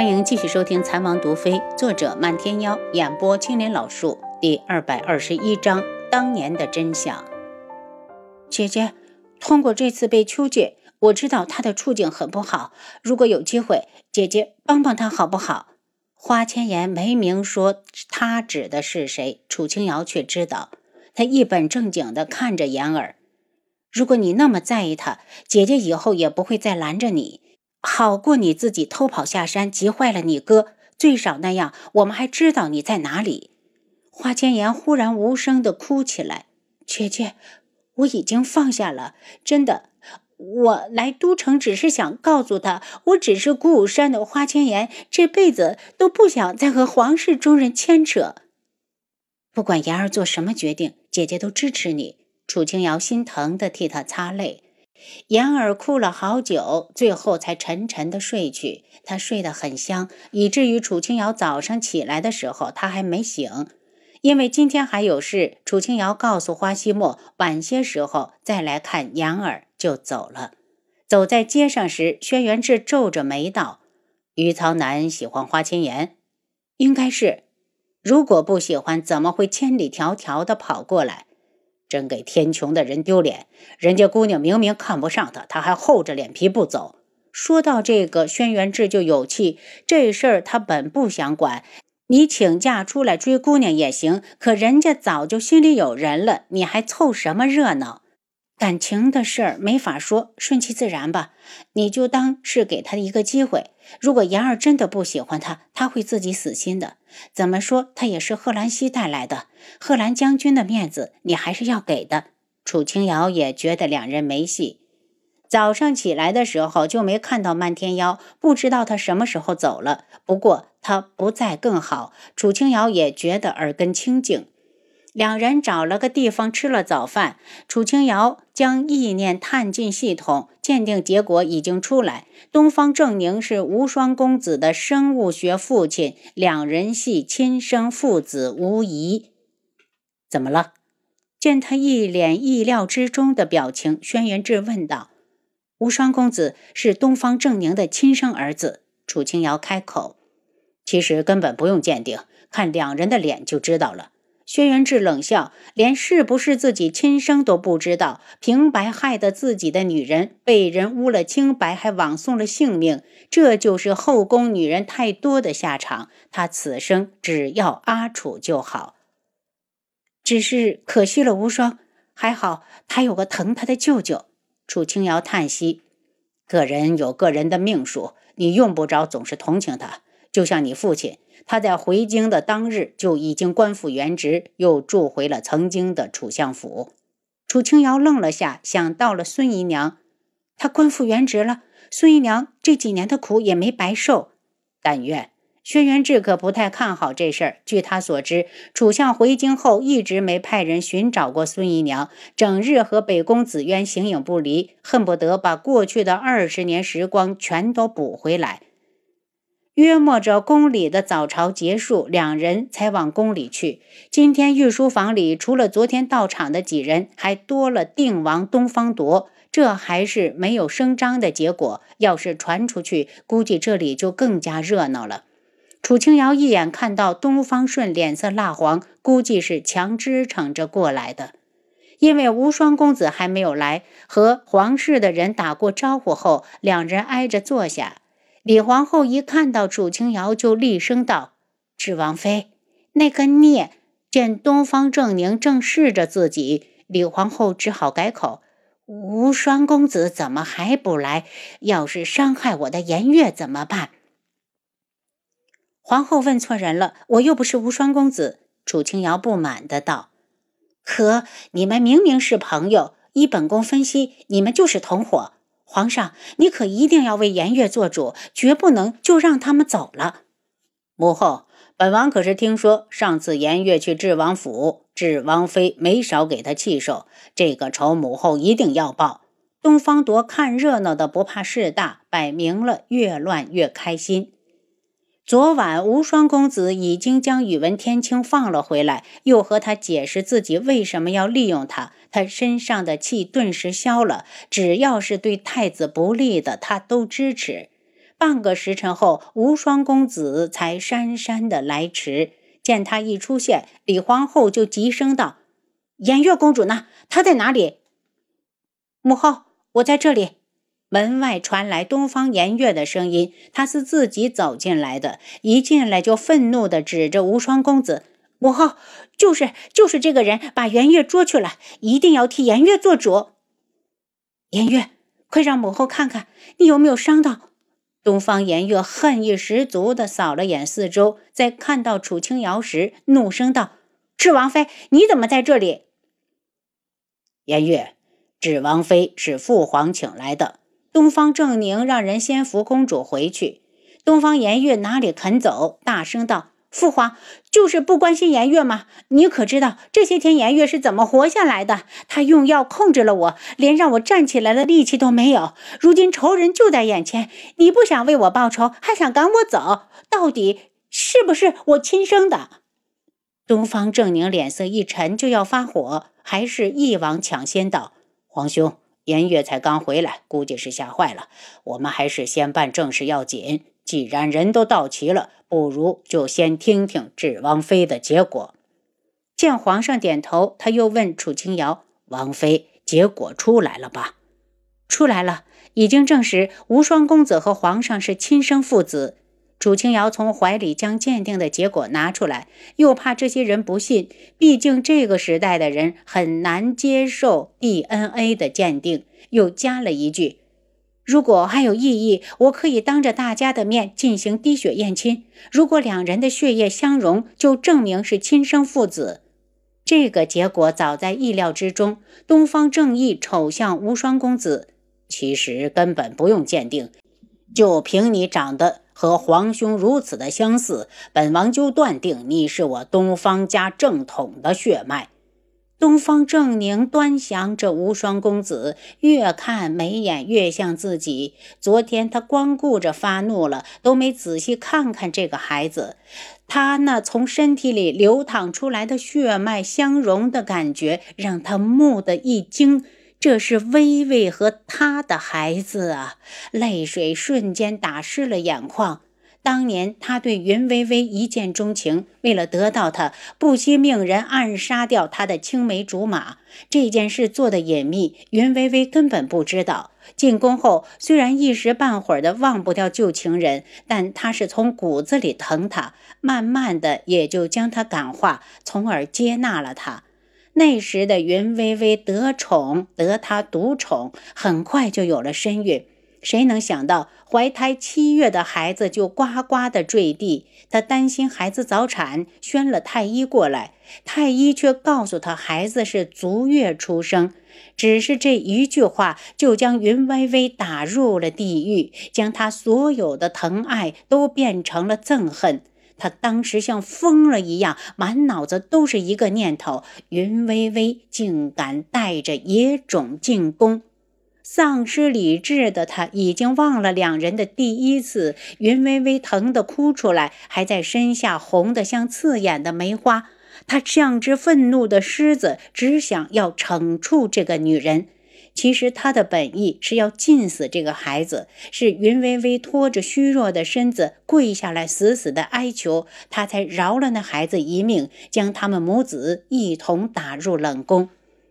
欢迎继续收听《残王毒妃》，作者漫天妖，演播青莲老树，第二百二十一章：当年的真相。姐姐，通过这次被秋姐，我知道她的处境很不好。如果有机会，姐姐帮帮她好不好？花千颜没明说她指的是谁，楚清瑶却知道。她一本正经地看着言儿：“如果你那么在意她，姐姐以后也不会再拦着你。”好过你自己偷跑下山，急坏了你哥。最少那样，我们还知道你在哪里。花千颜忽然无声的哭起来：“姐姐，我已经放下了，真的。我来都城只是想告诉他，我只是古武山的花千颜，这辈子都不想再和皇室中人牵扯。不管言儿做什么决定，姐姐都支持你。”楚清瑶心疼的替他擦泪。言儿哭了好久，最后才沉沉的睡去。他睡得很香，以至于楚清瑶早上起来的时候，他还没醒。因为今天还有事，楚清瑶告诉花希墨，晚些时候再来看言儿，就走了。走在街上时，轩辕志皱着眉道：“于曹南喜欢花千颜，应该是。如果不喜欢，怎么会千里迢迢的跑过来？”真给天穹的人丢脸！人家姑娘明明看不上他，他还厚着脸皮不走。说到这个，轩辕志就有气。这事儿他本不想管，你请假出来追姑娘也行，可人家早就心里有人了，你还凑什么热闹？感情的事儿没法说，顺其自然吧。你就当是给他一个机会。如果言儿真的不喜欢他，他会自己死心的。怎么说，他也是贺兰溪带来的，贺兰将军的面子，你还是要给的。楚清瑶也觉得两人没戏。早上起来的时候就没看到漫天妖，不知道他什么时候走了。不过他不在更好，楚清瑶也觉得耳根清净。两人找了个地方吃了早饭，楚清瑶将意念探进系统，鉴定结果已经出来。东方正宁是无双公子的生物学父亲，两人系亲生父子无疑。怎么了？见他一脸意料之中的表情，轩辕志问道：“无双公子是东方正宁的亲生儿子。”楚清瑶开口：“其实根本不用鉴定，看两人的脸就知道了。”轩辕志冷笑，连是不是自己亲生都不知道，平白害得自己的女人被人污了清白，还枉送了性命，这就是后宫女人太多的下场。他此生只要阿楚就好，只是可惜了无双。还好他有个疼他的舅舅。楚清瑶叹息：“个人有个人的命数，你用不着总是同情他，就像你父亲。”他在回京的当日就已经官复原职，又住回了曾经的楚相府。楚清瑶愣了下，想到了孙姨娘，她官复原职了，孙姨娘这几年的苦也没白受。但愿轩辕志可不太看好这事儿。据他所知，楚相回京后一直没派人寻找过孙姨娘，整日和北宫紫渊形影不离，恨不得把过去的二十年时光全都补回来。约莫着宫里的早朝结束，两人才往宫里去。今天御书房里除了昨天到场的几人，还多了定王东方铎。这还是没有声张的结果，要是传出去，估计这里就更加热闹了。楚清瑶一眼看到东方顺脸色蜡黄，估计是强支撑着过来的。因为无双公子还没有来，和皇室的人打过招呼后，两人挨着坐下。李皇后一看到楚清瑶，就厉声道：“智王妃，那个孽！”见东方正宁正视着自己，李皇后只好改口：“无双公子怎么还不来？要是伤害我的颜月怎么办？”皇后问错人了，我又不是无双公子。楚清瑶不满的道：“可你们明明是朋友，依本宫分析，你们就是同伙。”皇上，你可一定要为颜月做主，绝不能就让他们走了。母后，本王可是听说，上次颜月去智王府，智王妃没少给他气受，这个仇母后一定要报。东方铎看热闹的不怕事大，摆明了越乱越开心。昨晚无双公子已经将宇文天青放了回来，又和他解释自己为什么要利用他。他身上的气顿时消了，只要是对太子不利的，他都支持。半个时辰后，无双公子才姗姗的来迟。见他一出现，李皇后就急声道：“颜月公主呢？她在哪里？”母后，我在这里。门外传来东方颜月的声音，她是自己走进来的，一进来就愤怒地指着无双公子：“母后，就是就是这个人把颜月捉去了，一定要替颜月做主。”颜月，快让母后看看你有没有伤到。东方颜月恨意十足地扫了眼四周，在看到楚清瑶时，怒声道：“智王妃，你怎么在这里？”颜月，智王妃是父皇请来的。东方正宁让人先扶公主回去。东方颜月哪里肯走，大声道：“父皇就是不关心颜月吗？你可知道这些天颜月是怎么活下来的？他用药控制了我，连让我站起来的力气都没有。如今仇人就在眼前，你不想为我报仇，还想赶我走？到底是不是我亲生的？”东方正宁脸色一沉，就要发火，还是一王抢先道：“皇兄。”颜月才刚回来，估计是吓坏了。我们还是先办正事要紧。既然人都到齐了，不如就先听听智王妃的结果。见皇上点头，他又问楚清瑶：“王妃，结果出来了吧？”“出来了，已经证实无双公子和皇上是亲生父子。”楚清瑶从怀里将鉴定的结果拿出来，又怕这些人不信，毕竟这个时代的人很难接受 DNA 的鉴定，又加了一句：“如果还有异议，我可以当着大家的面进行滴血验亲。如果两人的血液相融，就证明是亲生父子。”这个结果早在意料之中。东方正义瞅向无双公子，其实根本不用鉴定，就凭你长得。和皇兄如此的相似，本王就断定你是我东方家正统的血脉。东方正宁端详着无双公子，越看眉眼越像自己。昨天他光顾着发怒了，都没仔细看看这个孩子。他那从身体里流淌出来的血脉相融的感觉，让他蓦地一惊。这是微微和他的孩子啊！泪水瞬间打湿了眼眶。当年他对云微微一见钟情，为了得到她，不惜命人暗杀掉他的青梅竹马。这件事做的隐秘，云微微根本不知道。进宫后，虽然一时半会儿的忘不掉旧情人，但他是从骨子里疼他，慢慢的也就将他感化，从而接纳了他。那时的云微微得宠，得他独宠，很快就有了身孕。谁能想到，怀胎七月的孩子就呱呱的坠地？他担心孩子早产，宣了太医过来。太医却告诉他，孩子是足月出生。只是这一句话，就将云微微打入了地狱，将他所有的疼爱都变成了憎恨。他当时像疯了一样，满脑子都是一个念头：云微微竟敢带着野种进宫。丧失理智的他已经忘了两人的第一次。云微微疼得哭出来，还在身下红得像刺眼的梅花。他像只愤怒的狮子，只想要惩处这个女人。其实他的本意是要禁死这个孩子，是云微微拖着虚弱的身子跪下来，死死的哀求，他才饶了那孩子一命，将他们母子一同打入冷宫。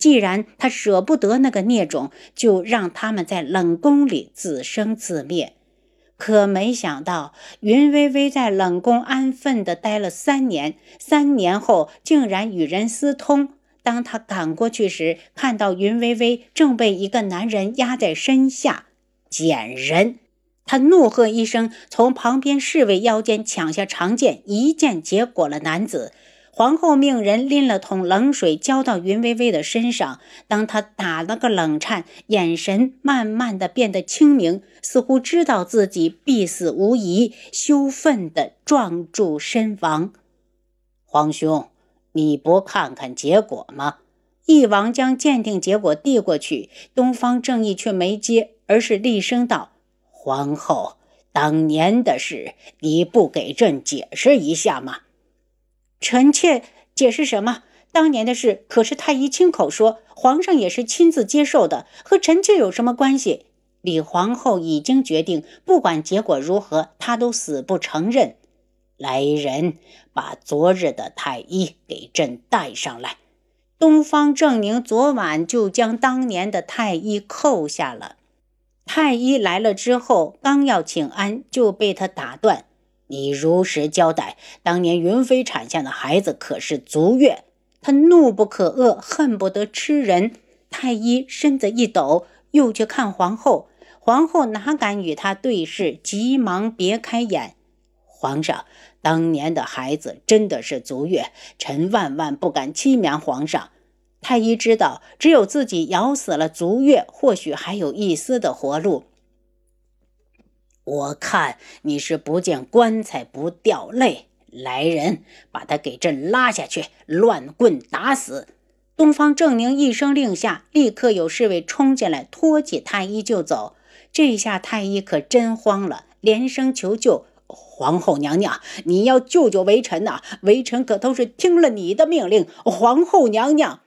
既然他舍不得那个孽种，就让他们在冷宫里自生自灭。可没想到，云微微在冷宫安分地待了三年，三年后竟然与人私通。当他赶过去时，看到云微微正被一个男人压在身下，贱人！他怒喝一声，从旁边侍卫腰间抢下长剑，一剑结果了男子。皇后命人拎了桶冷水浇到云微微的身上，当她打了个冷颤，眼神慢慢的变得清明，似乎知道自己必死无疑，羞愤的撞柱身亡。皇兄。你不看看结果吗？翼王将鉴定结果递过去，东方正义却没接，而是厉声道：“皇后，当年的事你不给朕解释一下吗？”臣妾解释什么？当年的事可是太医亲口说，皇上也是亲自接受的，和臣妾有什么关系？李皇后已经决定，不管结果如何，她都死不承认。来人，把昨日的太医给朕带上来。东方正宁昨晚就将当年的太医扣下了。太医来了之后，刚要请安，就被他打断：“你如实交代，当年云飞产下的孩子可是足月？”他怒不可遏，恨不得吃人。太医身子一抖，又去看皇后。皇后哪敢与他对视，急忙别开眼。皇上，当年的孩子真的是足月，臣万万不敢欺瞒皇上。太医知道，只有自己咬死了足月，或许还有一丝的活路。我看你是不见棺材不掉泪。来人，把他给朕拉下去，乱棍打死！东方正宁一声令下，立刻有侍卫冲进来，拖起太医就走。这下太医可真慌了，连声求救：“皇后娘娘，你要救救微臣呐！微臣可都是听了你的命令。”皇后娘娘，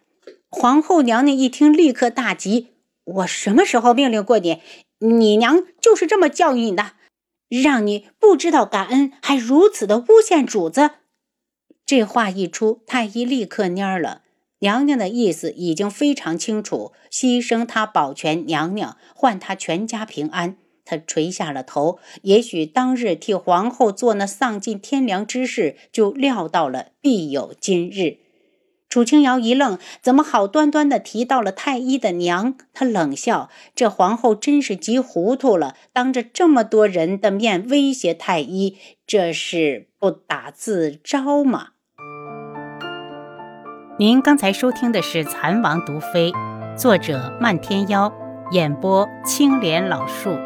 皇后娘娘一听，立刻大急：“我什么时候命令过你？你娘就是这么教育你的？”让你不知道感恩，还如此的诬陷主子。这话一出，太医立刻蔫了。娘娘的意思已经非常清楚，牺牲他保全娘娘，换他全家平安。他垂下了头。也许当日替皇后做那丧尽天良之事，就料到了必有今日。楚清瑶一愣，怎么好端端的提到了太医的娘？他冷笑：“这皇后真是急糊涂了，当着这么多人的面威胁太医，这是不打自招吗？”您刚才收听的是《蚕王毒妃》，作者漫天妖，演播青莲老树。